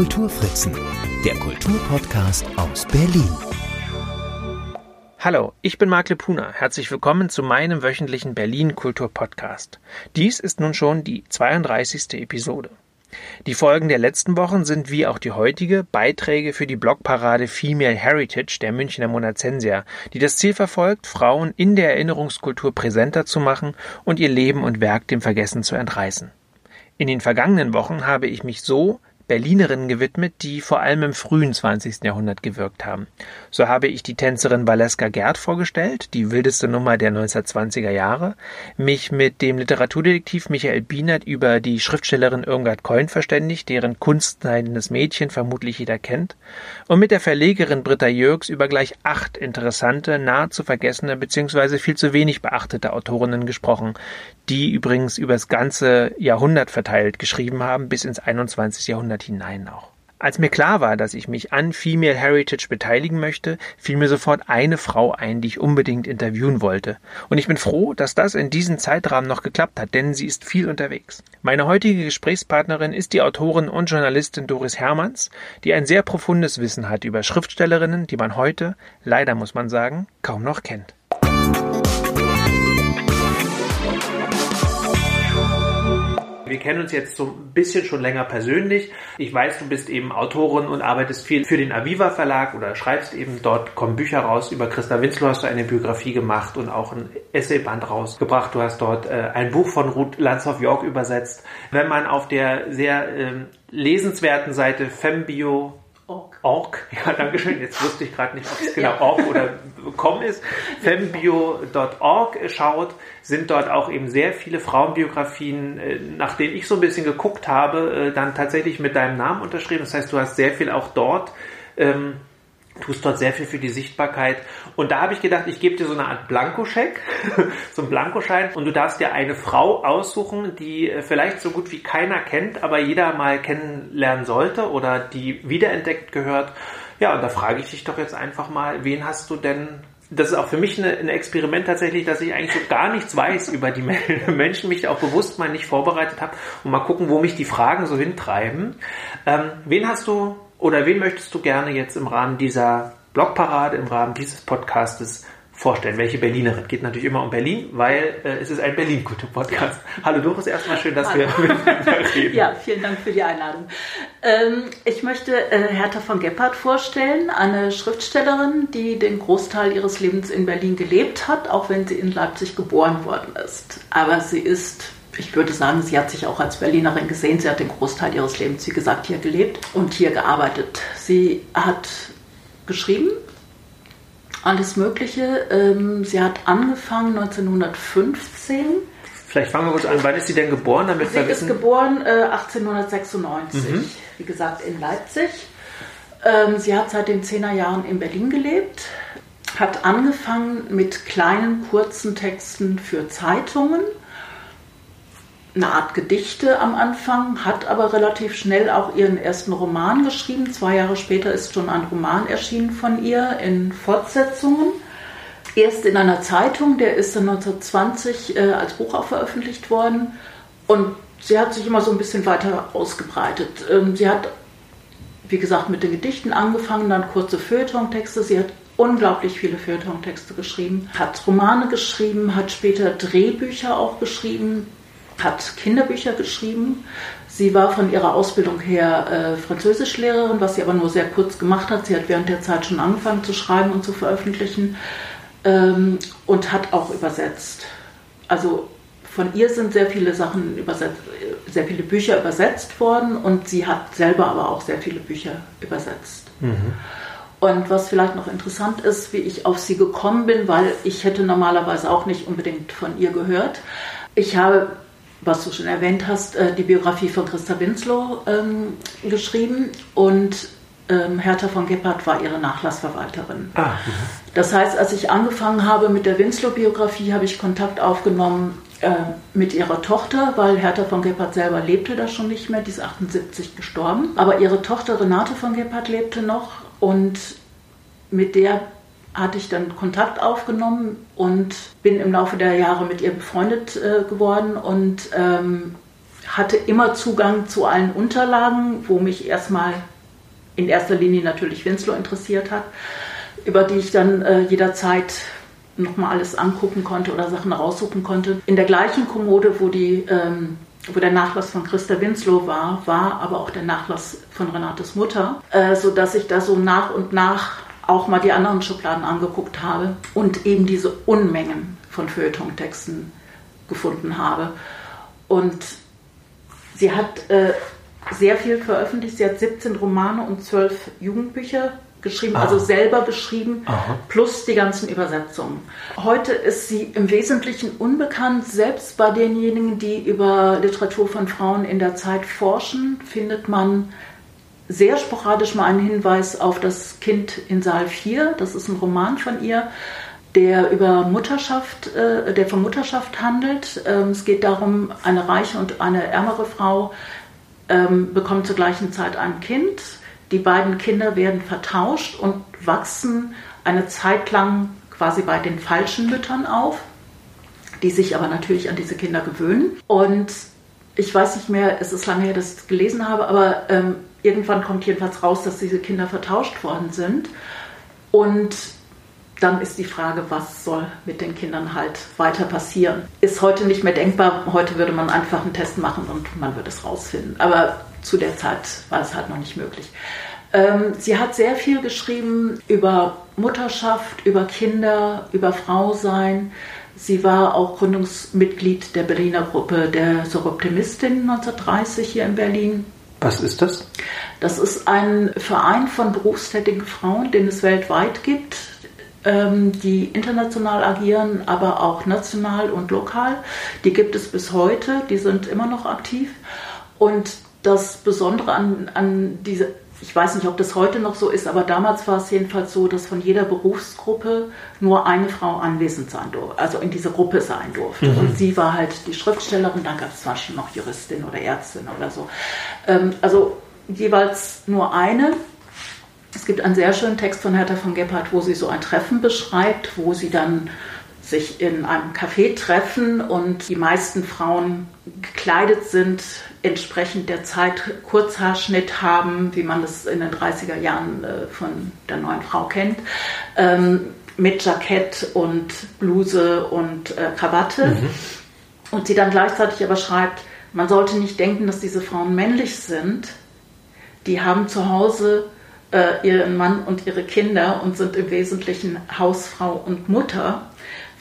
Kulturfritzen, der Kulturpodcast aus Berlin. Hallo, ich bin Marc Lepuna. Herzlich willkommen zu meinem wöchentlichen Berlin Kulturpodcast. Dies ist nun schon die 32. Episode. Die Folgen der letzten Wochen sind wie auch die heutige Beiträge für die Blogparade Female Heritage der Münchner Monazensia, die das Ziel verfolgt, Frauen in der Erinnerungskultur präsenter zu machen und ihr Leben und Werk dem Vergessen zu entreißen. In den vergangenen Wochen habe ich mich so Berlinerinnen gewidmet, die vor allem im frühen 20. Jahrhundert gewirkt haben. So habe ich die Tänzerin Valeska Gerd vorgestellt, die wildeste Nummer der 1920er Jahre, mich mit dem Literaturdetektiv Michael Bienert über die Schriftstellerin Irmgard Coin verständigt, deren kunstneidendes Mädchen vermutlich jeder kennt, und mit der Verlegerin Britta Jürgs über gleich acht interessante, nahezu vergessene bzw. viel zu wenig beachtete Autorinnen gesprochen, die übrigens über das ganze Jahrhundert verteilt geschrieben haben, bis ins 21. Jahrhundert Jahrhundert hinein auch. Als mir klar war, dass ich mich an Female Heritage beteiligen möchte, fiel mir sofort eine Frau ein, die ich unbedingt interviewen wollte. Und ich bin froh, dass das in diesem Zeitrahmen noch geklappt hat, denn sie ist viel unterwegs. Meine heutige Gesprächspartnerin ist die Autorin und Journalistin Doris Hermanns, die ein sehr profundes Wissen hat über Schriftstellerinnen, die man heute, leider muss man sagen, kaum noch kennt. Kennen uns jetzt so ein bisschen schon länger persönlich. Ich weiß, du bist eben Autorin und arbeitest viel für den Aviva Verlag oder schreibst eben dort, kommen Bücher raus. Über Christa Winslow hast du eine Biografie gemacht und auch ein Essayband rausgebracht. Du hast dort äh, ein Buch von Ruth Landshoff York übersetzt. Wenn man auf der sehr ähm, lesenswerten Seite Fembio Org. Ja, danke schön. Jetzt wusste ich gerade nicht, ob es genau. Org oder com ist. Fembio.org schaut, sind dort auch eben sehr viele Frauenbiografien, äh, nach denen ich so ein bisschen geguckt habe, äh, dann tatsächlich mit deinem Namen unterschrieben. Das heißt, du hast sehr viel auch dort ähm, tust dort sehr viel für die Sichtbarkeit. Und da habe ich gedacht, ich gebe dir so eine Art Blankoscheck, so einen Blankoschein und du darfst dir eine Frau aussuchen, die äh, vielleicht so gut wie keiner kennt, aber jeder mal kennenlernen sollte oder die wiederentdeckt gehört. Ja, und da frage ich dich doch jetzt einfach mal, wen hast du denn das ist auch für mich ein Experiment tatsächlich, dass ich eigentlich so gar nichts weiß über die Menschen, mich auch bewusst mal nicht vorbereitet habe und mal gucken, wo mich die Fragen so hintreiben. Ähm, wen hast du oder wen möchtest du gerne jetzt im Rahmen dieser Blogparade, im Rahmen dieses Podcastes vorstellen? Welche Berlinerin? Geht natürlich immer um Berlin, weil äh, es ist ein Berlin-Kultur-Podcast. Hallo Doris, erstmal schön, dass Hallo. wir miteinander reden. Ja, vielen Dank für die Einladung. Ähm, ich möchte äh, Hertha von Gebhardt vorstellen, eine Schriftstellerin, die den Großteil ihres Lebens in Berlin gelebt hat, auch wenn sie in Leipzig geboren worden ist. Aber sie ist ich würde sagen, sie hat sich auch als Berlinerin gesehen. Sie hat den Großteil ihres Lebens, wie gesagt, hier gelebt und hier gearbeitet. Sie hat geschrieben, alles Mögliche. Ähm, sie hat angefangen 1915. Vielleicht fangen wir kurz an. Wann ist sie denn geboren? Damit sie ist geboren 1896, äh, mhm. wie gesagt, in Leipzig. Ähm, sie hat seit den 10er Jahren in Berlin gelebt, hat angefangen mit kleinen, kurzen Texten für Zeitungen eine Art Gedichte am Anfang, hat aber relativ schnell auch ihren ersten Roman geschrieben. Zwei Jahre später ist schon ein Roman erschienen von ihr in Fortsetzungen. Erst in einer Zeitung, der ist dann 1920 äh, als Buch auch veröffentlicht worden. Und sie hat sich immer so ein bisschen weiter ausgebreitet. Ähm, sie hat, wie gesagt, mit den Gedichten angefangen, dann kurze Feuilleton-Texte. Sie hat unglaublich viele Feuilleton-Texte geschrieben, hat Romane geschrieben, hat später Drehbücher auch geschrieben, hat Kinderbücher geschrieben. Sie war von ihrer Ausbildung her äh, Französischlehrerin, was sie aber nur sehr kurz gemacht hat. Sie hat während der Zeit schon angefangen zu schreiben und zu veröffentlichen ähm, und hat auch übersetzt. Also von ihr sind sehr viele Sachen übersetzt, sehr viele Bücher übersetzt worden und sie hat selber aber auch sehr viele Bücher übersetzt. Mhm. Und was vielleicht noch interessant ist, wie ich auf sie gekommen bin, weil ich hätte normalerweise auch nicht unbedingt von ihr gehört. Ich habe was du schon erwähnt hast, äh, die Biografie von Christa Winslow ähm, geschrieben und ähm, Hertha von Gebhardt war ihre Nachlassverwalterin. Ah, das heißt, als ich angefangen habe mit der Winslow-Biografie, habe ich Kontakt aufgenommen äh, mit ihrer Tochter, weil Hertha von Gebhardt selber lebte da schon nicht mehr, die ist 78 gestorben. Aber ihre Tochter Renate von Gebhardt lebte noch und mit der hatte ich dann Kontakt aufgenommen und bin im Laufe der Jahre mit ihr befreundet äh, geworden und ähm, hatte immer Zugang zu allen Unterlagen, wo mich erstmal in erster Linie natürlich Winslow interessiert hat, über die ich dann äh, jederzeit nochmal alles angucken konnte oder Sachen raussuchen konnte. In der gleichen Kommode, wo, die, ähm, wo der Nachlass von Christa Winslow war, war aber auch der Nachlass von Renates Mutter, äh, sodass ich da so nach und nach auch mal die anderen Schubladen angeguckt habe und eben diese Unmengen von Feuilleton-Texten gefunden habe. Und sie hat äh, sehr viel veröffentlicht. Sie hat 17 Romane und 12 Jugendbücher geschrieben, ah. also selber geschrieben, Aha. plus die ganzen Übersetzungen. Heute ist sie im Wesentlichen unbekannt. Selbst bei denjenigen, die über Literatur von Frauen in der Zeit forschen, findet man sehr sporadisch mal einen Hinweis auf das Kind in Saal 4. Das ist ein Roman von ihr, der über Mutterschaft, äh, der von Mutterschaft handelt. Ähm, es geht darum, eine reiche und eine ärmere Frau ähm, bekommen zur gleichen Zeit ein Kind die beiden Kinder werden vertauscht und wachsen eine Zeit lang quasi bei den falschen Müttern auf, die sich aber natürlich an diese Kinder gewöhnen. Und ich weiß nicht mehr, es ist lange her, dass ich es gelesen habe, aber ähm, irgendwann kommt jedenfalls raus, dass diese Kinder vertauscht worden sind. Und dann ist die Frage, was soll mit den Kindern halt weiter passieren. Ist heute nicht mehr denkbar. Heute würde man einfach einen Test machen und man würde es rausfinden. Aber zu der Zeit war es halt noch nicht möglich. Ähm, sie hat sehr viel geschrieben über Mutterschaft, über Kinder, über Frausein. Sie war auch Gründungsmitglied der Berliner Gruppe der Soroptimistin 1930 hier in Berlin. Was ist das? Das ist ein Verein von berufstätigen Frauen, den es weltweit gibt, ähm, die international agieren, aber auch national und lokal. Die gibt es bis heute, die sind immer noch aktiv. Und das Besondere an, an diese, ich weiß nicht, ob das heute noch so ist, aber damals war es jedenfalls so, dass von jeder Berufsgruppe nur eine Frau anwesend sein durfte, also in dieser Gruppe sein durfte. Mhm. Und sie war halt die Schriftstellerin, dann gab es zwar schon noch Juristin oder Ärztin oder so. Ähm, also jeweils nur eine. Es gibt einen sehr schönen Text von Hertha von Gebhardt, wo sie so ein Treffen beschreibt, wo sie dann sich in einem Café treffen und die meisten Frauen gekleidet sind, entsprechend der Zeit Kurzhaarschnitt haben, wie man das in den 30er Jahren äh, von der neuen Frau kennt, ähm, mit Jackett und Bluse und äh, Krawatte. Mhm. Und sie dann gleichzeitig aber schreibt, man sollte nicht denken, dass diese Frauen männlich sind. Die haben zu Hause äh, ihren Mann und ihre Kinder und sind im Wesentlichen Hausfrau und Mutter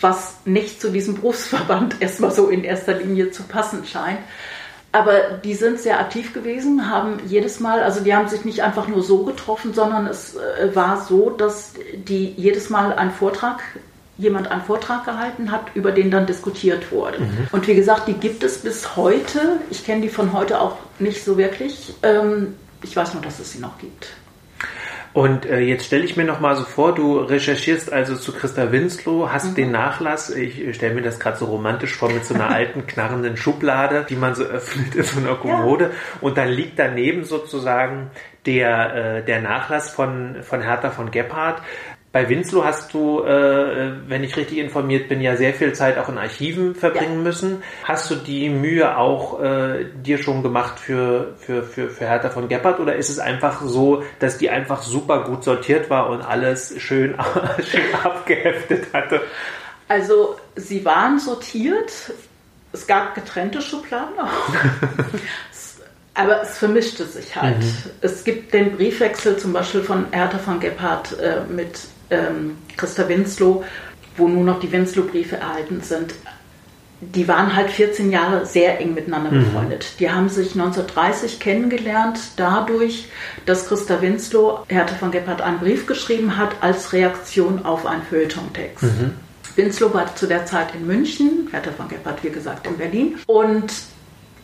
was nicht zu diesem Berufsverband erstmal so in erster Linie zu passen scheint. Aber die sind sehr aktiv gewesen, haben jedes Mal, also die haben sich nicht einfach nur so getroffen, sondern es äh, war so, dass die jedes Mal einen Vortrag, jemand einen Vortrag gehalten hat, über den dann diskutiert wurde. Mhm. Und wie gesagt, die gibt es bis heute. Ich kenne die von heute auch nicht so wirklich. Ähm, ich weiß nur, dass es sie noch gibt. Und äh, jetzt stelle ich mir noch mal so vor, du recherchierst also zu Christa Winslow, hast mhm. den Nachlass, ich stelle mir das gerade so romantisch vor mit so einer alten knarrenden Schublade, die man so öffnet in so einer Kommode ja. und dann liegt daneben sozusagen der, äh, der Nachlass von, von Hertha von Gebhardt. Bei Winslow hast du, äh, wenn ich richtig informiert bin, ja sehr viel Zeit auch in Archiven verbringen ja. müssen. Hast du die Mühe auch äh, dir schon gemacht für, für, für, für Hertha von Gebhardt oder ist es einfach so, dass die einfach super gut sortiert war und alles schön, schön abgeheftet hatte? Also sie waren sortiert. Es gab getrennte Schubladen auch. Aber es vermischte sich halt. Mhm. Es gibt den Briefwechsel zum Beispiel von Hertha von Gebhardt äh, mit ähm, Christa Winslow, wo nur noch die Winslow-Briefe erhalten sind, die waren halt 14 Jahre sehr eng miteinander mhm. befreundet. Die haben sich 1930 kennengelernt, dadurch, dass Christa Winslow Hertha von Gebhardt einen Brief geschrieben hat als Reaktion auf einen Feuilleton-Text. Mhm. Winslow war zu der Zeit in München, Hertha von Gebhardt, wie gesagt, in Berlin. Und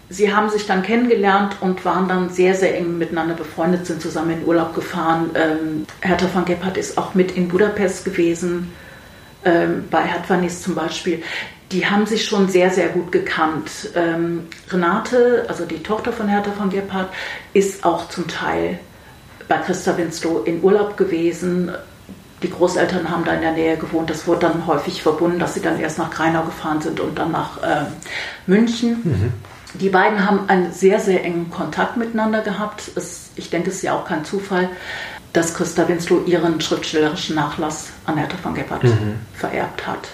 sie haben sich dann kennengelernt und waren dann sehr, sehr eng miteinander befreundet, sind zusammen in Urlaub gefahren. Ähm, Hertha von Gebhardt ist auch mit in Budapest gewesen, ähm, bei Hertwanis zum Beispiel. Die haben sich schon sehr, sehr gut gekannt. Ähm, Renate, also die Tochter von Hertha von Gebhardt, ist auch zum Teil bei Christa Winslow in Urlaub gewesen. Die Großeltern haben da in der Nähe gewohnt. Das wurde dann häufig verbunden, dass sie dann erst nach Kreinau gefahren sind und dann nach äh, München. Mhm. Die beiden haben einen sehr, sehr engen Kontakt miteinander gehabt. Es, ich denke, es ist ja auch kein Zufall, dass Christa Winslow ihren schriftstellerischen Nachlass an Hertha von Gebhardt mhm. vererbt hat.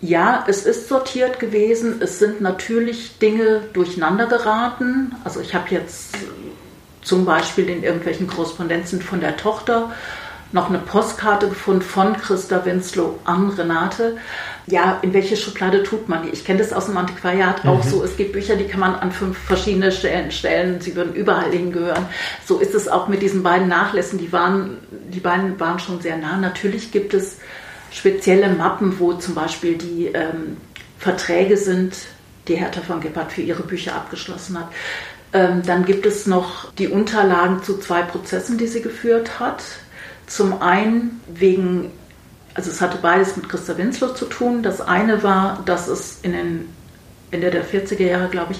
Ja, es ist sortiert gewesen. Es sind natürlich Dinge durcheinander geraten. Also ich habe jetzt zum Beispiel in irgendwelchen Korrespondenzen von der Tochter noch eine Postkarte gefunden von Christa Winslow an Renate. Ja, in welche Schublade tut man die? Ich kenne das aus dem Antiquariat mhm. auch so. Es gibt Bücher, die kann man an fünf verschiedene Stellen stellen. Sie würden überall hingehören. So ist es auch mit diesen beiden Nachlässen. Die waren, die beiden waren schon sehr nah. Natürlich gibt es spezielle Mappen, wo zum Beispiel die ähm, Verträge sind, die Hertha von Gebhardt für ihre Bücher abgeschlossen hat. Ähm, dann gibt es noch die Unterlagen zu zwei Prozessen, die sie geführt hat. Zum einen wegen, also es hatte beides mit Christa Winslow zu tun. Das eine war, dass es in den Ende der 40er Jahre, glaube ich,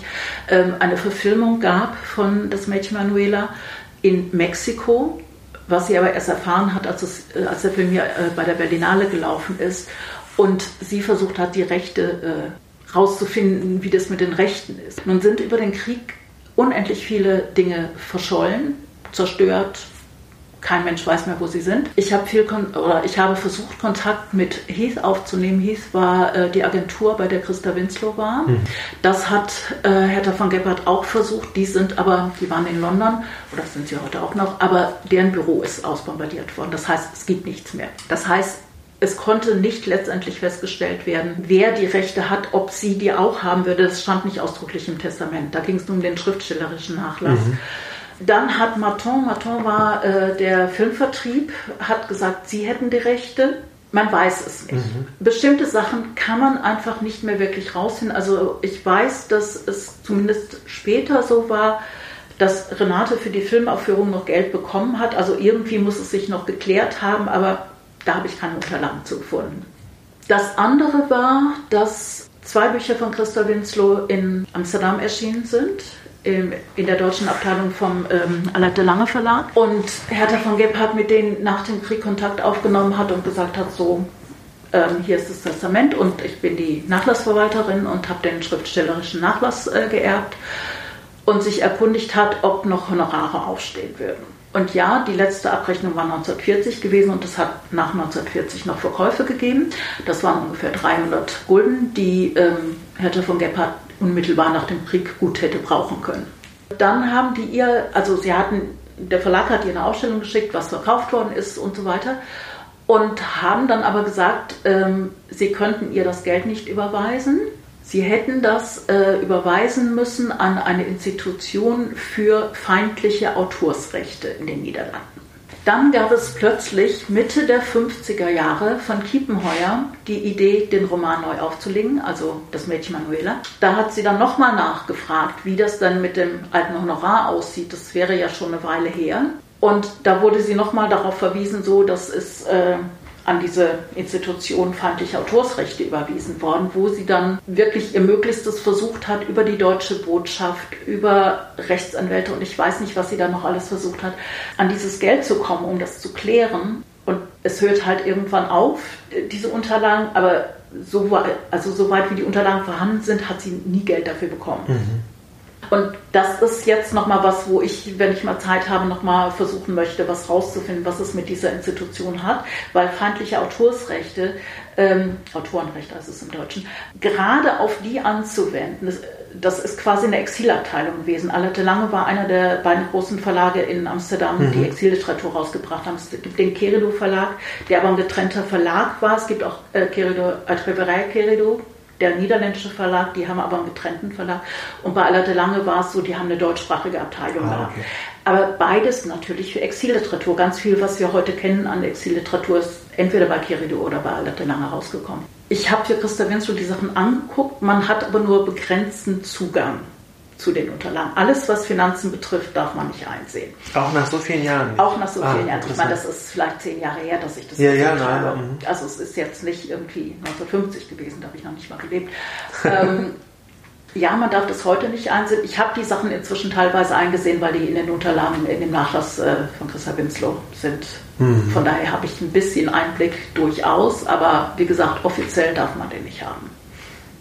ähm, eine Verfilmung gab von Das Mädchen Manuela in Mexiko, was sie aber erst erfahren hat, als, es, äh, als der Film hier äh, bei der Berlinale gelaufen ist und sie versucht hat, die Rechte äh, rauszufinden, wie das mit den Rechten ist. Nun sind über den Krieg unendlich viele Dinge verschollen, zerstört, kein Mensch weiß mehr, wo sie sind. Ich habe viel oder ich habe versucht, Kontakt mit Heath aufzunehmen. Heath war äh, die Agentur, bei der Christa Winslow war. Mhm. Das hat äh, Hertha von Gebhardt auch versucht. Die sind aber, die waren in London, oder sind sie heute auch noch, aber deren Büro ist ausbombardiert worden. Das heißt, es gibt nichts mehr. Das heißt, es konnte nicht letztendlich festgestellt werden, wer die Rechte hat, ob sie die auch haben würde. Das stand nicht ausdrücklich im Testament. Da ging es nur um den schriftstellerischen Nachlass. Mhm. Dann hat Martin, Martin war äh, der Filmvertrieb, hat gesagt, sie hätten die Rechte. Man weiß es nicht. Mhm. Bestimmte Sachen kann man einfach nicht mehr wirklich rausfinden. Also ich weiß, dass es zumindest später so war, dass Renate für die Filmaufführung noch Geld bekommen hat. Also irgendwie muss es sich noch geklärt haben, aber da habe ich keine Unterlagen zu gefunden. Das andere war, dass zwei Bücher von Christa Winslow in Amsterdam erschienen sind in der deutschen Abteilung vom ähm, Alette Lange Verlag. Und Hertha von Gebhardt mit denen nach dem Krieg Kontakt aufgenommen hat und gesagt hat, so, ähm, hier ist das Testament und ich bin die Nachlassverwalterin und habe den schriftstellerischen Nachlass äh, geerbt und sich erkundigt hat, ob noch Honorare aufstehen würden. Und ja, die letzte Abrechnung war 1940 gewesen und es hat nach 1940 noch Verkäufe gegeben. Das waren ungefähr 300 Gulden, die ähm, Hertha von Gebhardt unmittelbar nach dem Krieg gut hätte brauchen können. Dann haben die ihr, also sie hatten, der Verlag hat ihr eine Ausstellung geschickt, was verkauft worden ist und so weiter. Und haben dann aber gesagt, ähm, sie könnten ihr das Geld nicht überweisen. Sie hätten das äh, überweisen müssen an eine Institution für feindliche Autorsrechte in den Niederlanden. Dann gab es plötzlich Mitte der 50er Jahre von Kiepenheuer die Idee, den Roman neu aufzulegen, also das Mädchen Manuela. Da hat sie dann nochmal nachgefragt, wie das dann mit dem alten Honorar aussieht. Das wäre ja schon eine Weile her. Und da wurde sie nochmal darauf verwiesen, so dass es äh, an diese Institution feindliche Autorsrechte überwiesen worden, wo sie dann wirklich ihr Möglichstes versucht hat, über die deutsche Botschaft, über Rechtsanwälte und ich weiß nicht, was sie da noch alles versucht hat, an dieses Geld zu kommen, um das zu klären. Und es hört halt irgendwann auf, diese Unterlagen, aber so, also soweit wie die Unterlagen vorhanden sind, hat sie nie Geld dafür bekommen. Mhm. Und das ist jetzt nochmal was, wo ich, wenn ich mal Zeit habe, nochmal versuchen möchte, was rauszufinden, was es mit dieser Institution hat, weil feindliche Autorsrechte, ähm, Autorenrechte heißt es im Deutschen, gerade auf die anzuwenden, das, das ist quasi eine Exilabteilung gewesen. Alerte Lange war einer der beiden großen Verlage in Amsterdam, mhm. die Exilliteratur rausgebracht haben. Es gibt den Kerido Verlag, der aber ein getrennter Verlag war. Es gibt auch äh, Kerido, Atreberei Kerido, der niederländische Verlag, die haben aber einen getrennten Verlag. Und bei Aller de Lange war es so, die haben eine deutschsprachige Abteilung ah, okay. Aber beides natürlich für Exilliteratur. Ganz viel, was wir heute kennen an Exilliteratur, ist entweder bei Kirido oder bei Aller de Lange rausgekommen. Ich habe für Christa Winslow die Sachen angeguckt, man hat aber nur begrenzten Zugang zu den Unterlagen. Alles, was Finanzen betrifft, darf man nicht einsehen. Auch nach so vielen Jahren? Auch nach so ah, vielen Jahren. Ich meine, das ist vielleicht zehn Jahre her, dass ich das ja, ja, nein, habe. Mhm. Also es ist jetzt nicht irgendwie 1950 gewesen, da habe ich noch nicht mal gelebt. ähm, ja, man darf das heute nicht einsehen. Ich habe die Sachen inzwischen teilweise eingesehen, weil die in den Unterlagen, in dem Nachlass äh, von Christa Winslow sind. Mhm. Von daher habe ich ein bisschen Einblick durchaus, aber wie gesagt, offiziell darf man den nicht haben.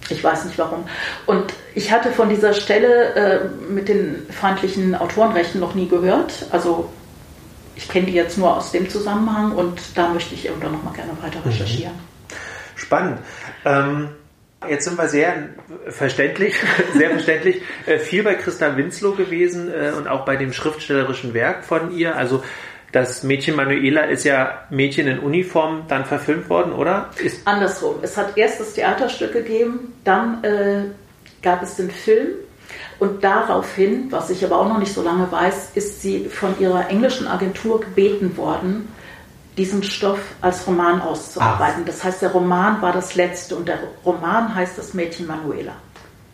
Ich weiß nicht warum. Und ich hatte von dieser Stelle äh, mit den feindlichen Autorenrechten noch nie gehört. Also ich kenne die jetzt nur aus dem Zusammenhang und da möchte ich irgendwann noch mal gerne weiter mhm. recherchieren. Spannend. Ähm, jetzt sind wir sehr verständlich, sehr verständlich, äh, viel bei Christa Winslow gewesen äh, und auch bei dem schriftstellerischen Werk von ihr. Also das Mädchen Manuela ist ja Mädchen in Uniform dann verfilmt worden, oder? Ist Andersrum. Es hat erst das Theaterstück gegeben, dann äh, gab es den Film und daraufhin, was ich aber auch noch nicht so lange weiß, ist sie von ihrer englischen Agentur gebeten worden, diesen Stoff als Roman auszuarbeiten. Ach. Das heißt, der Roman war das letzte und der Roman heißt das Mädchen Manuela.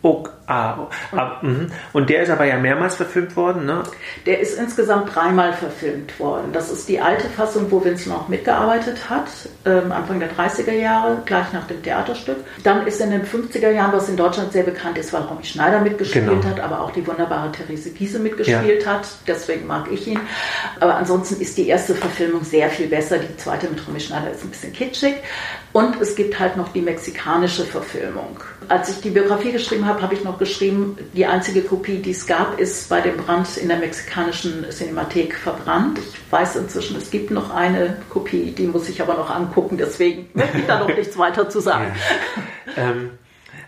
Oh, ah, oh, ah, mhm. und der ist aber ja mehrmals verfilmt worden, ne? Der ist insgesamt dreimal verfilmt worden. Das ist die alte Fassung, wo Vince noch mitgearbeitet hat, ähm, Anfang der 30er Jahre, gleich nach dem Theaterstück. Dann ist in den 50er Jahren, was in Deutschland sehr bekannt ist, weil Romy Schneider mitgespielt genau. hat, aber auch die wunderbare Therese Giese mitgespielt ja. hat. Deswegen mag ich ihn. Aber ansonsten ist die erste Verfilmung sehr viel besser. Die zweite mit Romy Schneider ist ein bisschen kitschig. Und es gibt halt noch die mexikanische Verfilmung. Als ich die Biografie geschrieben habe, habe ich noch geschrieben, die einzige Kopie, die es gab, ist bei dem Brand in der mexikanischen Cinemathek verbrannt. Ich weiß inzwischen, es gibt noch eine Kopie, die muss ich aber noch angucken, deswegen möchte ich da noch nichts weiter zu sagen. Ja. Ähm,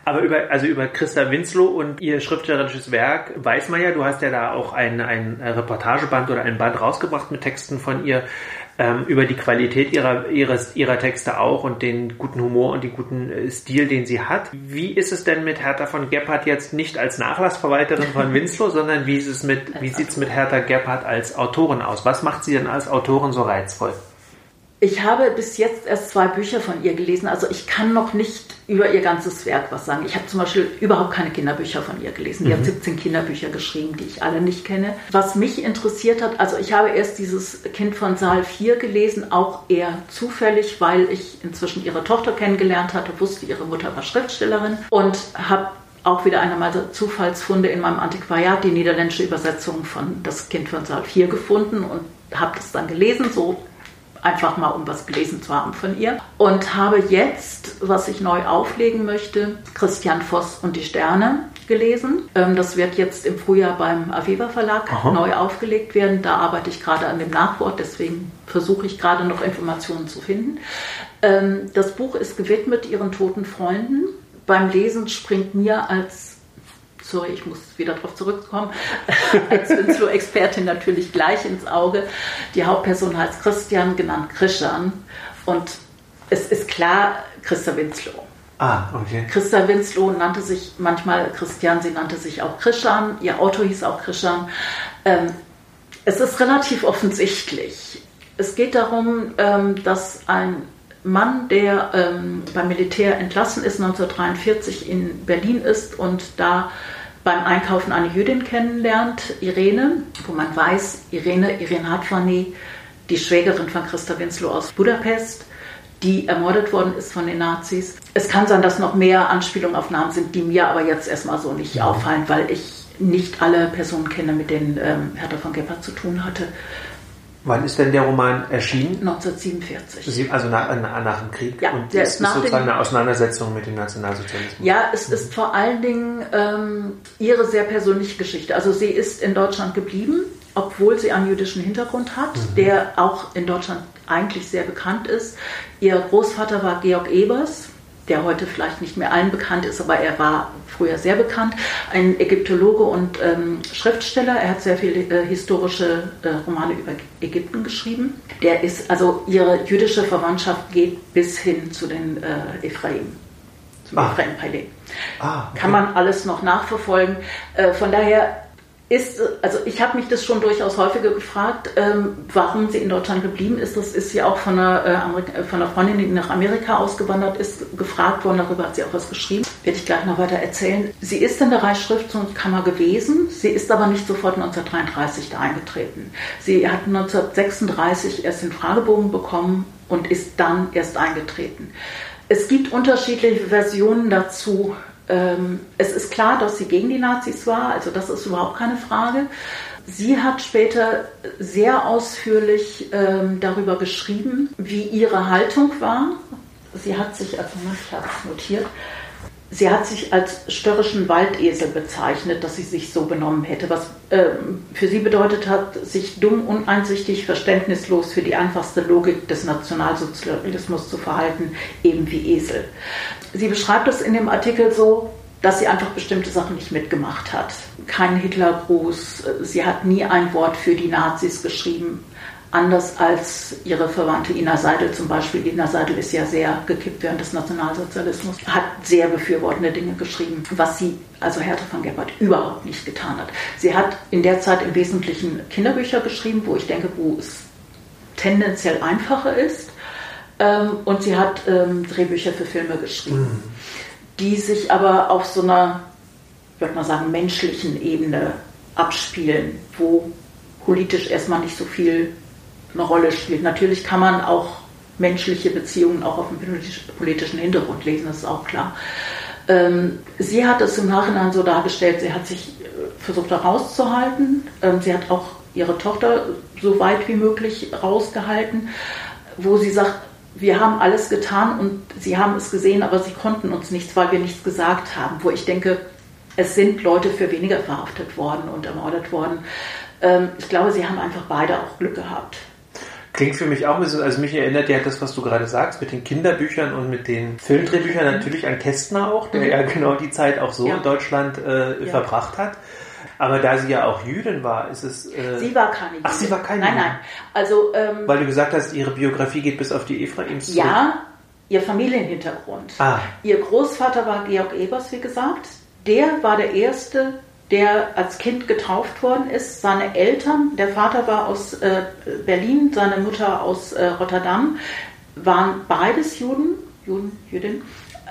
aber über, also über Christa Winslow und ihr schriftstellerisches Werk weiß man ja, du hast ja da auch ein, ein Reportageband oder ein Band rausgebracht mit Texten von ihr ähm, über die Qualität ihrer, ihres, ihrer Texte auch und den guten Humor und den guten äh, Stil, den sie hat. Wie ist es denn mit Hertha von Gebhardt jetzt nicht als Nachlassverwalterin von Winslow, sondern wie, ist es mit, wie sieht es mit Hertha Gebhardt als Autorin aus? Was macht sie denn als Autorin so reizvoll? Ich habe bis jetzt erst zwei Bücher von ihr gelesen, also ich kann noch nicht über ihr ganzes Werk was sagen. Ich habe zum Beispiel überhaupt keine Kinderbücher von ihr gelesen. Die mhm. hat 17 Kinderbücher geschrieben, die ich alle nicht kenne. Was mich interessiert hat, also ich habe erst dieses Kind von Saal 4 gelesen, auch eher zufällig, weil ich inzwischen ihre Tochter kennengelernt hatte, wusste, ihre Mutter war Schriftstellerin und habe auch wieder einmal Zufallsfunde in meinem Antiquariat, die niederländische Übersetzung von Das Kind von Saal 4 gefunden und habe das dann gelesen, so einfach mal um was gelesen zu haben von ihr. Und habe jetzt, was ich neu auflegen möchte, Christian Voss und die Sterne gelesen. Ähm, das wird jetzt im Frühjahr beim Aviva Verlag Aha. neu aufgelegt werden. Da arbeite ich gerade an dem Nachwort, deswegen versuche ich gerade noch Informationen zu finden. Ähm, das Buch ist gewidmet ihren toten Freunden. Beim Lesen springt mir als sorry, ich muss wieder darauf zurückkommen, als Winslow-Expertin natürlich gleich ins Auge. Die Hauptperson heißt Christian, genannt Christian. Und es ist klar Christa Winslow. Ah, okay. Christa Winslow nannte sich manchmal Christian, sie nannte sich auch Christian. Ihr Auto hieß auch Christian. Ähm, es ist relativ offensichtlich. Es geht darum, ähm, dass ein Mann, der ähm, beim Militär entlassen ist, 1943 in Berlin ist und da beim Einkaufen eine Jüdin kennenlernt, Irene, wo man weiß, Irene, Irene Hartwani, die Schwägerin von Christa Winslow aus Budapest, die ermordet worden ist von den Nazis. Es kann sein, dass noch mehr Anspielungen auf Namen sind, die mir aber jetzt erstmal so nicht auffallen, weil ich nicht alle Personen kenne, mit denen ähm, Hertha von Gebhardt zu tun hatte. Wann ist denn der Roman erschienen? 1947. Also nach, nach dem Krieg? Ja, und der ist, ist sozusagen eine Auseinandersetzung mit dem Nationalsozialismus. Ja, es mhm. ist vor allen Dingen ähm, ihre sehr persönliche Geschichte. Also sie ist in Deutschland geblieben, obwohl sie einen jüdischen Hintergrund hat, mhm. der auch in Deutschland eigentlich sehr bekannt ist. Ihr Großvater war Georg Ebers, der heute vielleicht nicht mehr allen bekannt ist, aber er war früher sehr bekannt, ein Ägyptologe und ähm, Schriftsteller. Er hat sehr viele äh, historische äh, Romane über Ägypten geschrieben. Der ist, also ihre jüdische Verwandtschaft geht bis hin zu den äh, Ephraim, zum ah. Ephraim-Palais. Ah, okay. Kann man alles noch nachverfolgen. Äh, von daher ist, also ich habe mich das schon durchaus häufiger gefragt, ähm, warum sie in Deutschland geblieben ist. Das ist sie auch von einer, äh, von einer Freundin, die nach Amerika ausgewandert ist, gefragt worden. Darüber hat sie auch was geschrieben. Werde ich gleich noch weiter erzählen. Sie ist in der Reichsschriftkammer gewesen. Sie ist aber nicht sofort 1933 da eingetreten. Sie hat 1936 erst den Fragebogen bekommen und ist dann erst eingetreten. Es gibt unterschiedliche Versionen dazu, es ist klar, dass sie gegen die Nazis war, also das ist überhaupt keine Frage. Sie hat später sehr ausführlich ähm, darüber geschrieben, wie ihre Haltung war. Sie hat sich, also ich habe es notiert, Sie hat sich als störrischen Waldesel bezeichnet, dass sie sich so benommen hätte, was äh, für sie bedeutet hat, sich dumm, uneinsichtig, verständnislos für die einfachste Logik des Nationalsozialismus zu verhalten, eben wie Esel. Sie beschreibt es in dem Artikel so, dass sie einfach bestimmte Sachen nicht mitgemacht hat. Kein Hitlergruß, sie hat nie ein Wort für die Nazis geschrieben anders als ihre Verwandte Ina Seidel zum Beispiel. Ina Seidel ist ja sehr gekippt während des Nationalsozialismus, hat sehr befürwortende Dinge geschrieben, was sie, also Hertha von Gebhardt, überhaupt nicht getan hat. Sie hat in der Zeit im Wesentlichen Kinderbücher geschrieben, wo ich denke, wo es tendenziell einfacher ist. Ähm, und sie hat ähm, Drehbücher für Filme geschrieben, mhm. die sich aber auf so einer, ich würde mal sagen, menschlichen Ebene abspielen, wo politisch erstmal nicht so viel eine Rolle spielt. Natürlich kann man auch menschliche Beziehungen auch auf dem politischen Hintergrund lesen, das ist auch klar. Ähm, sie hat es im Nachhinein so dargestellt, sie hat sich äh, versucht da rauszuhalten. Ähm, sie hat auch ihre Tochter so weit wie möglich rausgehalten, wo sie sagt, wir haben alles getan und sie haben es gesehen, aber sie konnten uns nichts, weil wir nichts gesagt haben. Wo ich denke, es sind Leute für weniger verhaftet worden und ermordet worden. Ähm, ich glaube, sie haben einfach beide auch Glück gehabt. Klingt für mich auch ein bisschen, also mich erinnert ja das, was du gerade sagst, mit den Kinderbüchern und mit den Filmdrehbüchern mhm. natürlich an Kästner auch, der mhm. ja genau die Zeit auch so ja. in Deutschland äh, ja. verbracht hat. Aber da sie ja auch Jüdin war, ist es. Äh sie war keine Jüdin. Ach, sie war keine Nein, nein. Also, ähm, Weil du gesagt hast, ihre Biografie geht bis auf die Ephraims. Ja, ihr Familienhintergrund. Ah. Ihr Großvater war Georg Ebers, wie gesagt. Der war der erste der als Kind getauft worden ist. Seine Eltern, der Vater war aus äh, Berlin, seine Mutter aus äh, Rotterdam, waren beides Juden, Juden, Jüdin.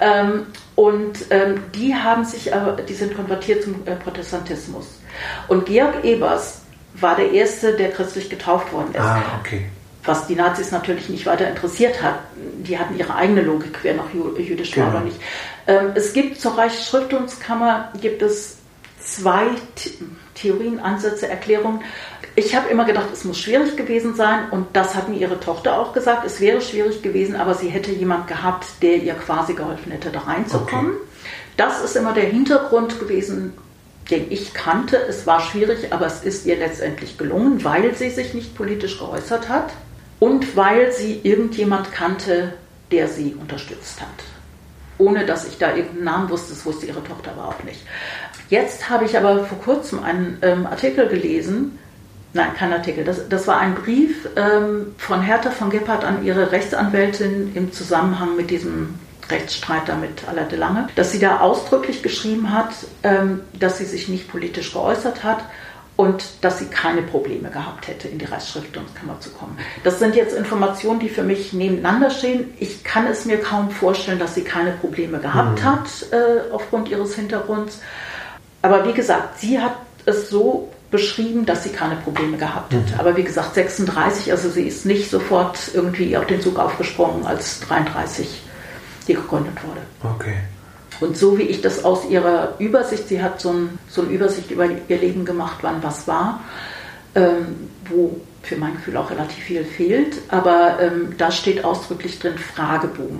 Ähm, und ähm, die haben sich, äh, die sind konvertiert zum äh, Protestantismus. Und Georg Ebers war der erste, der christlich getauft worden ist. Ah, okay. Was die Nazis natürlich nicht weiter interessiert hat. Die hatten ihre eigene Logik, wer noch jüdisch genau. war oder nicht. Ähm, es gibt zur Reichsschriftungskammer gibt es zwei Theorien, Ansätze, Erklärungen. Ich habe immer gedacht, es muss schwierig gewesen sein und das hat mir ihre Tochter auch gesagt. Es wäre schwierig gewesen, aber sie hätte jemand gehabt, der ihr quasi geholfen hätte, da reinzukommen. Okay. Das ist immer der Hintergrund gewesen, den ich kannte. Es war schwierig, aber es ist ihr letztendlich gelungen, weil sie sich nicht politisch geäußert hat und weil sie irgendjemand kannte, der sie unterstützt hat ohne dass ich da irgendeinen Namen wusste, das wusste ihre Tochter aber auch nicht. Jetzt habe ich aber vor kurzem einen ähm, Artikel gelesen, nein, kein Artikel, das, das war ein Brief ähm, von Hertha von Gebhardt an ihre Rechtsanwältin im Zusammenhang mit diesem Rechtsstreit da mit Alain de Lange, dass sie da ausdrücklich geschrieben hat, ähm, dass sie sich nicht politisch geäußert hat und dass sie keine Probleme gehabt hätte, in die Reichsschriftungskammer zu kommen. Das sind jetzt Informationen, die für mich nebeneinander stehen. Ich kann es mir kaum vorstellen, dass sie keine Probleme gehabt mhm. hat äh, aufgrund ihres Hintergrunds. Aber wie gesagt, sie hat es so beschrieben, dass sie keine Probleme gehabt. Mhm. Aber wie gesagt, 36, also sie ist nicht sofort irgendwie auf den Zug aufgesprungen, als 33 die gegründet wurde. Okay. Und so wie ich das aus ihrer Übersicht, sie hat so, ein, so eine Übersicht über ihr Leben gemacht, wann was war, ähm, wo für mein Gefühl auch relativ viel fehlt, aber ähm, da steht ausdrücklich drin Fragebogen.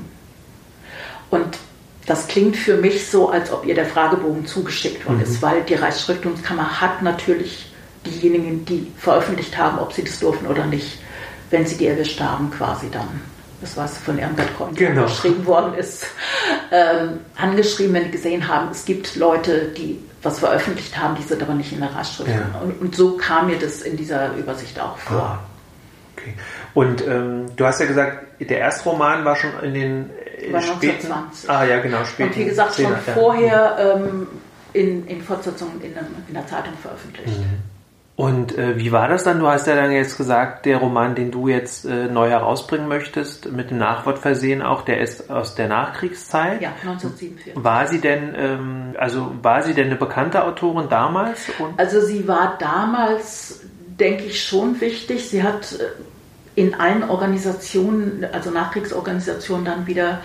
Und das klingt für mich so, als ob ihr der Fragebogen zugeschickt worden mhm. ist, weil die Reichsschriftungskammer hat natürlich diejenigen, die veröffentlicht haben, ob sie das durften oder nicht, wenn sie die erwischt haben, quasi dann das was von Irmgard Korn genau. geschrieben worden ist, ähm, angeschrieben, wenn die gesehen haben, es gibt Leute, die was veröffentlicht haben, die sind aber nicht in der Rastschrift. Ja. Und, und, so kam mir das in dieser Übersicht auch vor. Ah, okay. Und ähm, du hast ja gesagt, der erste Roman war schon in den in war späten, 1920. Ah ja, genau, späten. Und wie gesagt, schon vorher ähm, in, in Fortsetzungen in, in, der Zeitung veröffentlicht. Mhm. Und äh, wie war das dann? Du hast ja dann jetzt gesagt, der Roman, den du jetzt äh, neu herausbringen möchtest, mit dem Nachwort versehen auch, der ist aus der Nachkriegszeit. Ja, 1947. War sie denn, ähm, also war sie denn eine bekannte Autorin damals? Und also sie war damals, denke ich, schon wichtig. Sie hat äh, in allen Organisationen, also Nachkriegsorganisationen dann wieder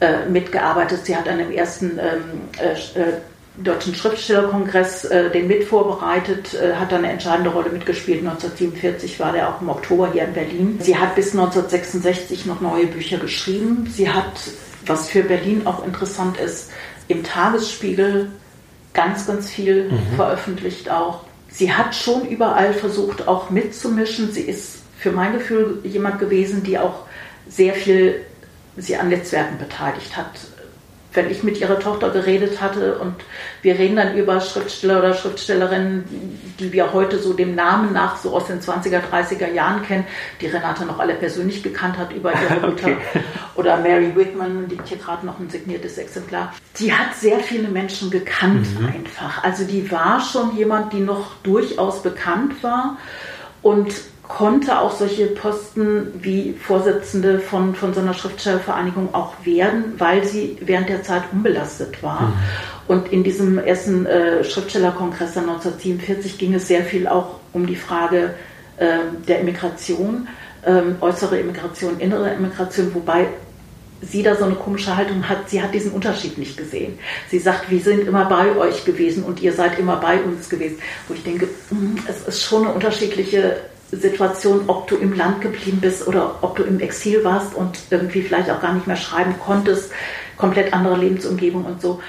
äh, mitgearbeitet. Sie hat an dem ersten ähm, äh, äh Deutschen Schriftstellerkongress äh, den mit vorbereitet, äh, hat dann eine entscheidende Rolle mitgespielt. 1947 war der auch im Oktober hier in Berlin. Sie hat bis 1966 noch neue Bücher geschrieben. Sie hat, was für Berlin auch interessant ist, im Tagesspiegel ganz, ganz viel mhm. veröffentlicht auch. Sie hat schon überall versucht, auch mitzumischen. Sie ist für mein Gefühl jemand gewesen, die auch sehr viel sie an Netzwerken beteiligt hat wenn ich mit ihrer Tochter geredet hatte und wir reden dann über Schriftsteller oder Schriftstellerinnen, die wir heute so dem Namen nach so aus den 20er, 30er Jahren kennen, die Renate noch alle persönlich gekannt hat über ihre Mutter. Okay. Oder Mary Whitman, liegt hier gerade noch ein signiertes Exemplar. Die hat sehr viele Menschen gekannt mhm. einfach. Also die war schon jemand, die noch durchaus bekannt war und konnte auch solche Posten wie Vorsitzende von, von so einer Schriftstellervereinigung auch werden, weil sie während der Zeit unbelastet war. Mhm. Und in diesem ersten äh, Schriftstellerkongress 1947 ging es sehr viel auch um die Frage äh, der Immigration, äh, äußere Immigration, innere Immigration, wobei sie da so eine komische Haltung hat, sie hat diesen Unterschied nicht gesehen. Sie sagt, wir sind immer bei euch gewesen und ihr seid immer bei uns gewesen. Wo ich denke, hm, es ist schon eine unterschiedliche Situation, ob du im Land geblieben bist oder ob du im Exil warst und irgendwie vielleicht auch gar nicht mehr schreiben konntest, komplett andere Lebensumgebung und so.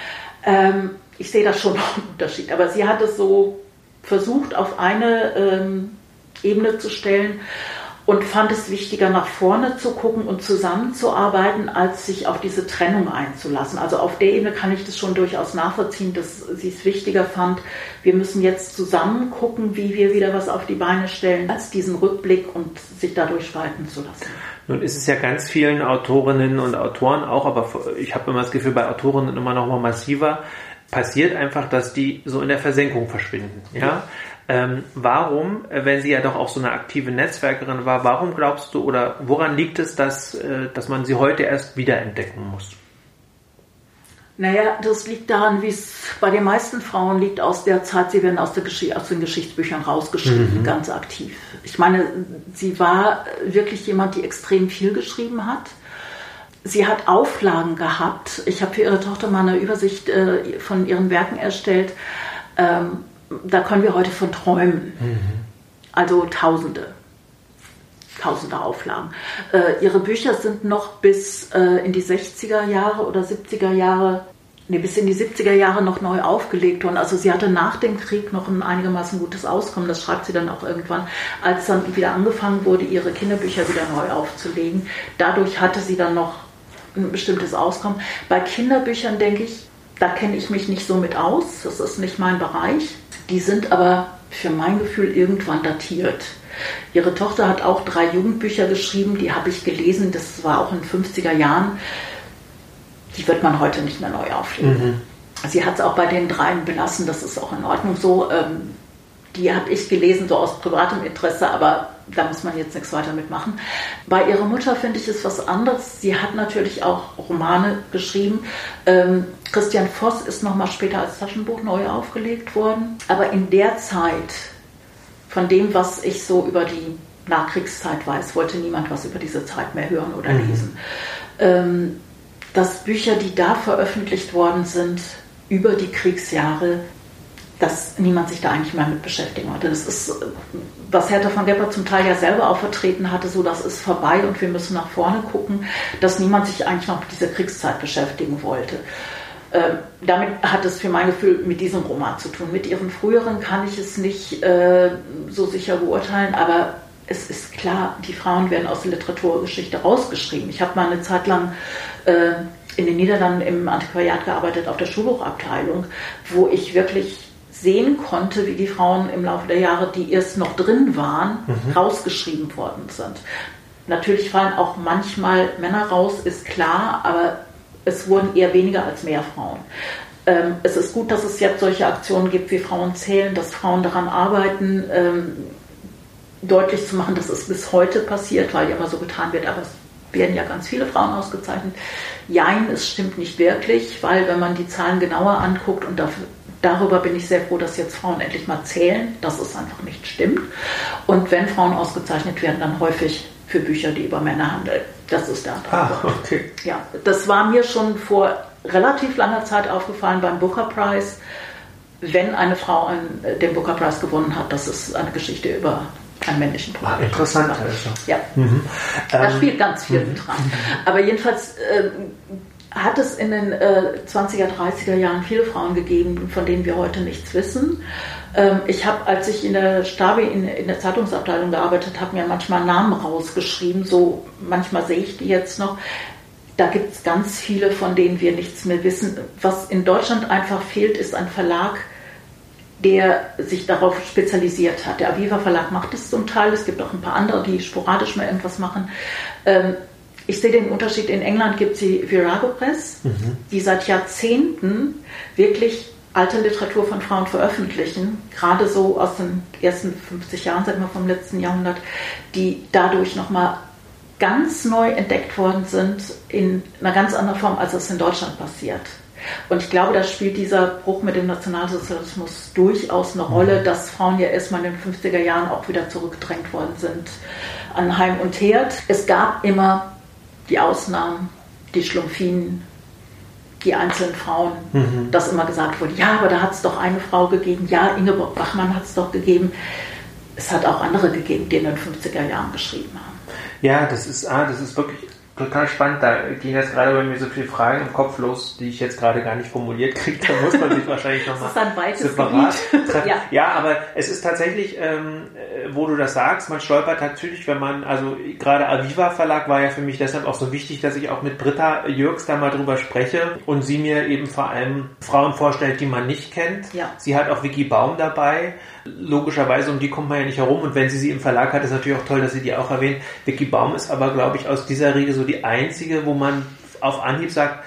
Ähm, ich sehe da schon noch einen Unterschied. Aber sie hat es so versucht, auf eine ähm, Ebene zu stellen und fand es wichtiger, nach vorne zu gucken und zusammenzuarbeiten, als sich auf diese Trennung einzulassen. Also auf der Ebene kann ich das schon durchaus nachvollziehen, dass sie es wichtiger fand, wir müssen jetzt zusammen gucken, wie wir wieder was auf die Beine stellen, als diesen Rückblick und sich dadurch spalten zu lassen. Nun ist es ja ganz vielen Autorinnen und Autoren auch, aber ich habe immer das Gefühl, bei Autorinnen immer noch mal massiver, passiert einfach, dass die so in der Versenkung verschwinden. Ja? Ähm, warum, äh, wenn sie ja doch auch so eine aktive Netzwerkerin war, warum glaubst du oder woran liegt es, dass, äh, dass man sie heute erst wiederentdecken muss? Naja, das liegt daran, wie es bei den meisten Frauen liegt aus der Zeit, sie werden aus, der aus den Geschichtsbüchern rausgeschrieben, mhm. ganz aktiv. Ich meine, sie war wirklich jemand, die extrem viel geschrieben hat. Sie hat Auflagen gehabt. Ich habe für ihre Tochter mal eine Übersicht äh, von ihren Werken erstellt. Ähm, da können wir heute von träumen. Mhm. Also Tausende. Tausende Auflagen. Äh, ihre Bücher sind noch bis äh, in die 60er Jahre oder 70er Jahre, nee, bis in die 70er Jahre noch neu aufgelegt worden. Also sie hatte nach dem Krieg noch ein einigermaßen gutes Auskommen, das schreibt sie dann auch irgendwann, als dann wieder angefangen wurde, ihre Kinderbücher wieder neu aufzulegen. Dadurch hatte sie dann noch ein bestimmtes Auskommen. Bei Kinderbüchern denke ich, da kenne ich mich nicht so mit aus, das ist nicht mein Bereich. Die sind aber für mein Gefühl irgendwann datiert. Ihre Tochter hat auch drei Jugendbücher geschrieben, die habe ich gelesen, das war auch in den 50er Jahren. Die wird man heute nicht mehr neu auflegen. Mhm. Sie hat es auch bei den dreien belassen, das ist auch in Ordnung so. Ähm, die habe ich gelesen, so aus privatem Interesse, aber da muss man jetzt nichts weiter mitmachen. Bei ihrer Mutter finde ich es was anderes. Sie hat natürlich auch Romane geschrieben. Ähm, Christian Voss ist nochmal später als Taschenbuch neu aufgelegt worden. Aber in der Zeit, von dem, was ich so über die Nachkriegszeit weiß, wollte niemand was über diese Zeit mehr hören oder mhm. lesen. Ähm, dass Bücher, die da veröffentlicht worden sind, über die Kriegsjahre dass niemand sich da eigentlich mehr mit beschäftigen wollte. Das ist, was Hertha von Gepper zum Teil ja selber auch vertreten hatte, so das ist vorbei und wir müssen nach vorne gucken, dass niemand sich eigentlich noch mit dieser Kriegszeit beschäftigen wollte. Ähm, damit hat es für mein Gefühl mit diesem Roman zu tun. Mit ihren früheren kann ich es nicht äh, so sicher beurteilen, aber es ist klar, die Frauen werden aus der Literaturgeschichte rausgeschrieben. Ich habe mal eine Zeit lang äh, in den Niederlanden im Antiquariat gearbeitet, auf der Schulbuchabteilung, wo ich wirklich sehen konnte, wie die Frauen im Laufe der Jahre, die erst noch drin waren, mhm. rausgeschrieben worden sind. Natürlich fallen auch manchmal Männer raus, ist klar, aber es wurden eher weniger als mehr Frauen. Ähm, es ist gut, dass es jetzt solche Aktionen gibt, wie Frauen zählen, dass Frauen daran arbeiten, ähm, deutlich zu machen, dass es bis heute passiert, weil ja immer so getan wird, aber es werden ja ganz viele Frauen ausgezeichnet. Jein, es stimmt nicht wirklich, weil wenn man die Zahlen genauer anguckt und dafür, darüber bin ich sehr froh, dass jetzt Frauen endlich mal zählen, dass es einfach nicht stimmt. Und wenn Frauen ausgezeichnet werden, dann häufig für Bücher, die über Männer handeln. Das ist der andere ah, okay. Ja, das war mir schon vor relativ langer Zeit aufgefallen beim Booker Prize. Wenn eine Frau einen, den Booker Prize gewonnen hat, das ist eine Geschichte über einen männlichen Protagonisten. Ah, interessant. Also. Ja, mhm. da ähm, spielt ganz viel mit dran. Aber jedenfalls äh, hat es in den äh, 20er, 30er Jahren viele Frauen gegeben, von denen wir heute nichts wissen. Ähm, ich habe, als ich in der Stabi, in, in der Zeitungsabteilung gearbeitet habe, mir manchmal Namen rausgeschrieben. So manchmal sehe ich die jetzt noch. Da gibt es ganz viele, von denen wir nichts mehr wissen. Was in Deutschland einfach fehlt, ist ein Verlag, der sich darauf spezialisiert hat. Der Aviva Verlag macht es zum Teil. Es gibt auch ein paar andere, die sporadisch mal irgendwas machen. Ähm, ich sehe den Unterschied. In England gibt es die Virago Press, mhm. die seit Jahrzehnten wirklich alte Literatur von Frauen veröffentlichen, gerade so aus den ersten 50 Jahren, sagen wir vom letzten Jahrhundert, die dadurch nochmal ganz neu entdeckt worden sind in einer ganz anderen Form, als es in Deutschland passiert. Und ich glaube, da spielt dieser Bruch mit dem Nationalsozialismus durchaus eine Rolle, mhm. dass Frauen ja erstmal in den 50er Jahren auch wieder zurückgedrängt worden sind an Heim und Herd. Es gab immer die Ausnahmen, die Schlumpfinen, die einzelnen Frauen, mhm. dass immer gesagt wurde, ja, aber da hat es doch eine Frau gegeben, ja, Ingeborg Bachmann hat es doch gegeben. Es hat auch andere gegeben, die in den 50er Jahren geschrieben haben. Ja, das ist, ah, das ist wirklich total spannend. Da gehen jetzt gerade bei mir so viele Fragen im Kopf los, die ich jetzt gerade gar nicht formuliert kriege. Da muss man sich wahrscheinlich nochmal separat treffen. Ja. ja. aber es ist tatsächlich, ähm, äh, wo du das sagst, man stolpert natürlich, wenn man, also gerade Aviva Verlag war ja für mich deshalb auch so wichtig, dass ich auch mit Britta Jürgs da mal drüber spreche und sie mir eben vor allem Frauen vorstellt, die man nicht kennt. Ja. Sie hat auch Vicky Baum dabei. Logischerweise, um die kommt man ja nicht herum. Und wenn sie sie im Verlag hat, ist natürlich auch toll, dass sie die auch erwähnt. Vicky Baum ist aber, glaube ich, aus dieser Riege so die einzige, wo man auf Anhieb sagt,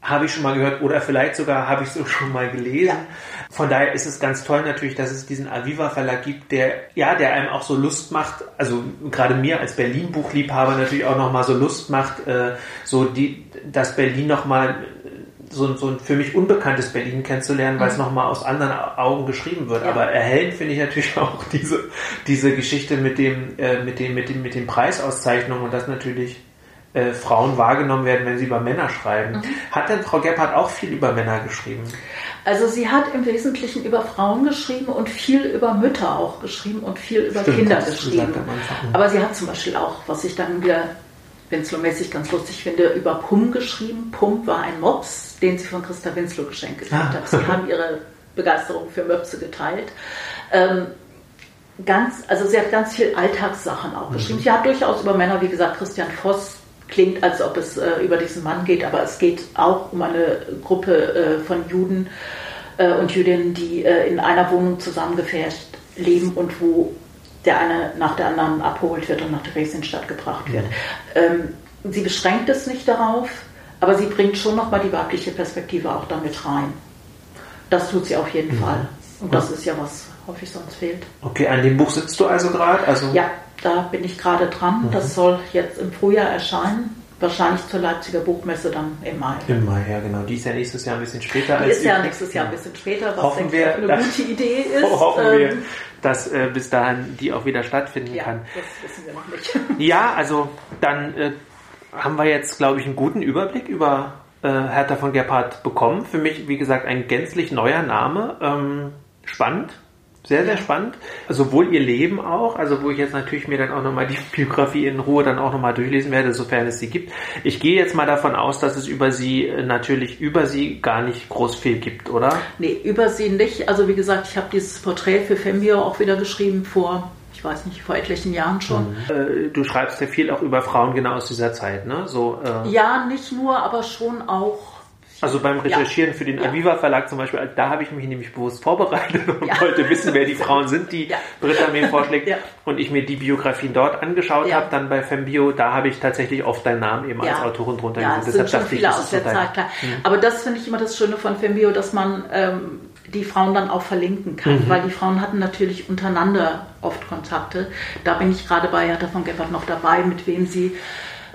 habe ich schon mal gehört oder vielleicht sogar habe ich es schon mal gelesen. Ja. Von daher ist es ganz toll natürlich, dass es diesen Aviva Verlag gibt, der ja, der einem auch so Lust macht, also gerade mir als Berlin Buchliebhaber natürlich auch noch mal so Lust macht, äh, so die, dass Berlin noch mal so, so ein für mich unbekanntes Berlin kennenzulernen, weil es mhm. nochmal aus anderen Augen geschrieben wird. Ja. Aber erhellend finde ich natürlich auch diese, diese Geschichte mit dem, äh, mit dem, mit dem, mit den Preisauszeichnungen und das natürlich äh, Frauen wahrgenommen werden, wenn sie über Männer schreiben. Mhm. Hat denn Frau Gebhardt auch viel über Männer geschrieben? Also sie hat im Wesentlichen über Frauen geschrieben und viel über Mütter auch geschrieben und viel über Stimmt, Kinder geschrieben. Aber sie hat zum Beispiel auch, was ich dann wieder Winslow-mäßig ganz lustig finde, über Pum geschrieben. Pum war ein Mops, den sie von Christa Winslow geschenkt gekriegt ah. hat. Sie haben ihre Begeisterung für Möpse geteilt. Ähm, ganz, also sie hat ganz viel Alltagssachen auch geschrieben. Mhm. Sie hat durchaus über Männer, wie gesagt, Christian Voss klingt, als ob es äh, über diesen Mann geht, aber es geht auch um eine Gruppe äh, von Juden äh, und Jüdinnen, die äh, in einer Wohnung zusammengefärscht leben und wo der eine nach der anderen abgeholt wird und nach Theresienstadt gebracht wird. Ähm, sie beschränkt es nicht darauf, aber sie bringt schon nochmal die weibliche Perspektive auch damit rein. Das tut sie auf jeden mhm. Fall. Und das ist ja was häufig sonst fehlt. Okay, an dem Buch sitzt du also gerade? Also ja, da bin ich gerade dran. Mhm. Das soll jetzt im Frühjahr erscheinen. Wahrscheinlich zur Leipziger Buchmesse dann im Mai. Im Mai, ja genau. Die ist ja nächstes Jahr ein bisschen später. Die ist ja nächstes Jahr ein bisschen später, was hoffen wir, eine gute Idee ist. Hoffen ähm, wir, dass äh, bis dahin die auch wieder stattfinden ja, kann. das wissen wir noch nicht. Ja, also dann äh, haben wir jetzt, glaube ich, einen guten Überblick über äh, Hertha von Gebhardt bekommen. Für mich, wie gesagt, ein gänzlich neuer Name. Ähm, spannend. Sehr, sehr spannend. Sowohl ihr Leben auch, also wo ich jetzt natürlich mir dann auch nochmal die Biografie in Ruhe dann auch nochmal durchlesen werde, sofern es sie gibt. Ich gehe jetzt mal davon aus, dass es über sie äh, natürlich über sie gar nicht groß viel gibt, oder? Nee, über sie nicht. Also wie gesagt, ich habe dieses Porträt für Fembio auch wieder geschrieben vor ich weiß nicht, vor etlichen Jahren schon. Mhm. Äh, du schreibst ja viel auch über Frauen genau aus dieser Zeit, ne? So, äh ja, nicht nur, aber schon auch also beim Recherchieren ja. für den Aviva Verlag zum Beispiel, da habe ich mich nämlich bewusst vorbereitet und ja. wollte wissen, wer die Frauen sind, die ja. Britta mir vorschlägt. Und ich mir die Biografien dort angeschaut habe, dann bei Fembio, da habe ich tatsächlich oft deinen Namen eben als Autorin drunter ja, gesehen. Deshalb dachte ich, das aus der Zeit, klar. Mhm. Aber das finde ich immer das Schöne von Fembio, dass man ähm, die Frauen dann auch verlinken kann, mhm. weil die Frauen hatten natürlich untereinander oft Kontakte. Da bin ich gerade bei Hertha von Gebhardt noch dabei, mit wem sie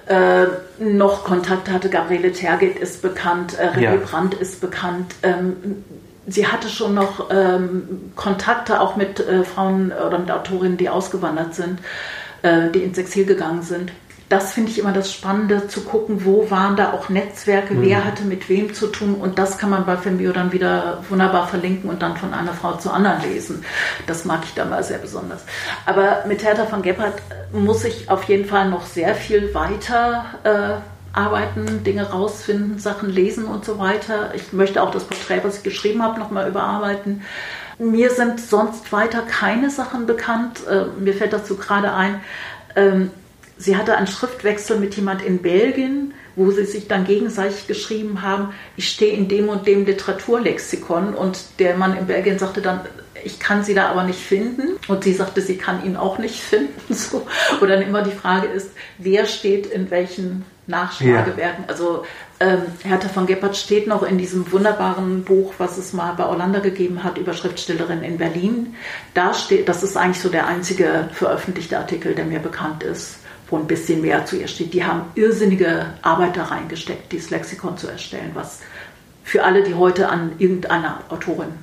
äh, noch Kontakt hatte. Gabriele Tergit ist bekannt, äh, René ja. Brandt ist bekannt. Ähm, sie hatte schon noch ähm, Kontakte auch mit äh, Frauen oder mit Autorinnen, die ausgewandert sind, äh, die ins Exil gegangen sind das finde ich immer das Spannende, zu gucken, wo waren da auch Netzwerke, mhm. wer hatte mit wem zu tun und das kann man bei Filmbio dann wieder wunderbar verlinken und dann von einer Frau zur anderen lesen. Das mag ich dann mal sehr besonders. Aber mit Hertha von Gebhardt muss ich auf jeden Fall noch sehr viel weiter äh, arbeiten, Dinge rausfinden, Sachen lesen und so weiter. Ich möchte auch das Porträt, was ich geschrieben habe, nochmal überarbeiten. Mir sind sonst weiter keine Sachen bekannt. Äh, mir fällt dazu gerade ein, ähm, sie hatte einen Schriftwechsel mit jemand in Belgien, wo sie sich dann gegenseitig geschrieben haben, ich stehe in dem und dem Literaturlexikon und der Mann in Belgien sagte dann, ich kann sie da aber nicht finden. Und sie sagte, sie kann ihn auch nicht finden. So. Wo dann immer die Frage ist, wer steht in welchen Nachschlagewerken. Ja. Also ähm, Hertha von Geppert steht noch in diesem wunderbaren Buch, was es mal bei Orlando gegeben hat, über Schriftstellerin in Berlin. Da steht, das ist eigentlich so der einzige veröffentlichte Artikel, der mir bekannt ist, wo ein bisschen mehr zu ihr steht. Die haben irrsinnige Arbeit da reingesteckt, dieses Lexikon zu erstellen, was für alle, die heute an irgendeiner Autorin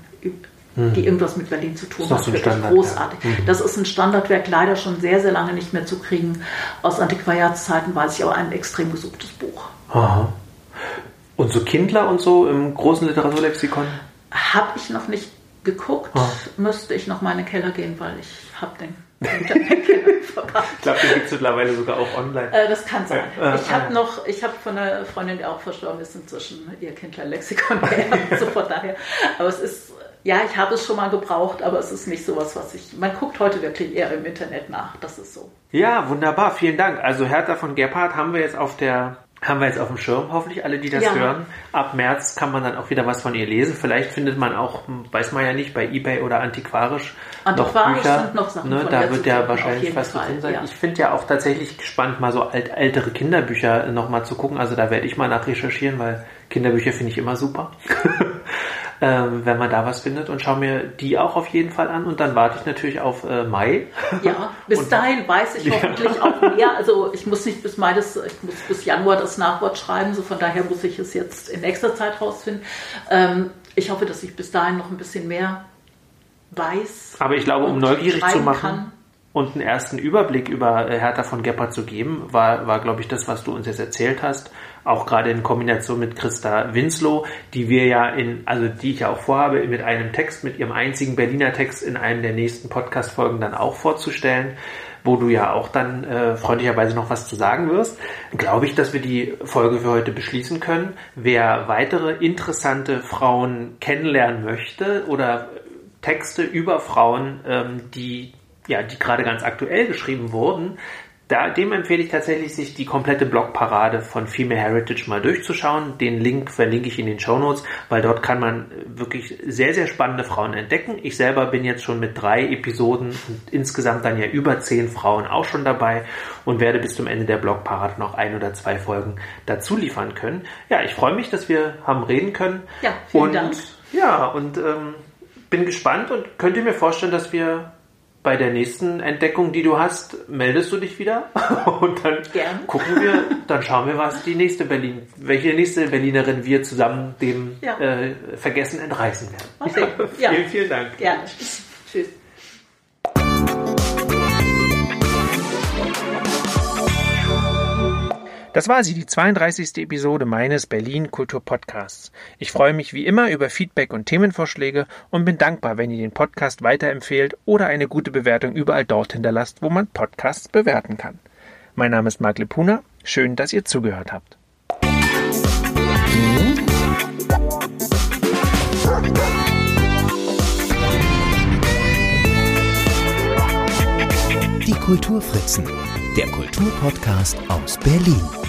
die irgendwas mit Berlin zu tun hat. Wirklich großartig. Mhm. Das ist ein Standardwerk, leider schon sehr, sehr lange nicht mehr zu kriegen. Aus Antiquariatszeiten weiß ich aber ein extrem gesuchtes Buch. Aha. Und so Kindler und so im großen Literaturlexikon? Habe ich noch nicht geguckt. Ah. Müsste ich noch mal in den Keller gehen, weil ich habe den ich glaube, den gibt es mittlerweile sogar auch online. Äh, das kann sein. Ich habe noch, ich habe von einer Freundin, die auch verstorben ist, inzwischen ihr Kindler-Lexikon so von daher. Aber es ist ja, ich habe es schon mal gebraucht, aber es ist nicht sowas, was ich. Man guckt heute wirklich eher im Internet nach. Das ist so. Ja, wunderbar. Vielen Dank. Also Hertha von Gebhardt haben wir jetzt auf der haben wir jetzt auf dem Schirm, hoffentlich alle, die das ja. hören. Ab März kann man dann auch wieder was von ihr lesen. Vielleicht findet man auch, weiß man ja nicht, bei Ebay oder antiquarisch, antiquarisch noch Bücher. Sind noch Sachen ne, da wird ja wahrscheinlich was drin sein. Ja. Ich finde ja auch tatsächlich gespannt, mal so alt, ältere Kinderbücher nochmal zu gucken. Also da werde ich mal nach recherchieren, weil Kinderbücher finde ich immer super. ähm, wenn man da was findet und schaue mir die auch auf jeden Fall an und dann warte ich natürlich auf äh, Mai. Ja, bis dahin weiß ich hoffentlich ja. auch mehr. Also ich muss nicht bis Mai das, ich muss bis Januar das Nachwort schreiben, so von daher muss ich es jetzt in nächster Zeit rausfinden. Ähm, ich hoffe, dass ich bis dahin noch ein bisschen mehr weiß. Aber ich glaube, um neugierig zu machen. Kann und einen ersten Überblick über äh, Hertha von Gepper zu geben, war, war glaube ich, das, was du uns jetzt erzählt hast. Auch gerade in Kombination mit Christa Winslow, die wir ja in, also die ich ja auch vorhabe, mit einem Text, mit ihrem einzigen Berliner Text in einem der nächsten Podcast-Folgen dann auch vorzustellen, wo du ja auch dann äh, freundlicherweise noch was zu sagen wirst. Glaube ich, dass wir die Folge für heute beschließen können. Wer weitere interessante Frauen kennenlernen möchte oder Texte über Frauen, ähm, die ja, die gerade ganz aktuell geschrieben wurden, da, dem empfehle ich tatsächlich, sich die komplette Blogparade von Female Heritage mal durchzuschauen. Den Link verlinke ich in den Show Notes, weil dort kann man wirklich sehr, sehr spannende Frauen entdecken. Ich selber bin jetzt schon mit drei Episoden und insgesamt dann ja über zehn Frauen auch schon dabei und werde bis zum Ende der Blogparade noch ein oder zwei Folgen dazu liefern können. Ja, ich freue mich, dass wir haben reden können. Ja, vielen und, Dank. Ja, und ähm, bin gespannt und könnte mir vorstellen, dass wir bei der nächsten Entdeckung, die du hast, meldest du dich wieder und dann Gern. gucken wir, dann schauen wir, was die nächste Berlin, welche nächste Berlinerin wir zusammen dem ja. äh, Vergessen entreißen werden. Okay. Ja. vielen, vielen Dank. Gerne. Tschüss. Das war sie, die 32. Episode meines Berlin Kultur Podcasts. Ich freue mich wie immer über Feedback und Themenvorschläge und bin dankbar, wenn ihr den Podcast weiterempfehlt oder eine gute Bewertung überall dort hinterlasst, wo man Podcasts bewerten kann. Mein Name ist Marc Lepuna. Schön, dass ihr zugehört habt. Die Kulturfritzen, der Kulturpodcast aus Berlin.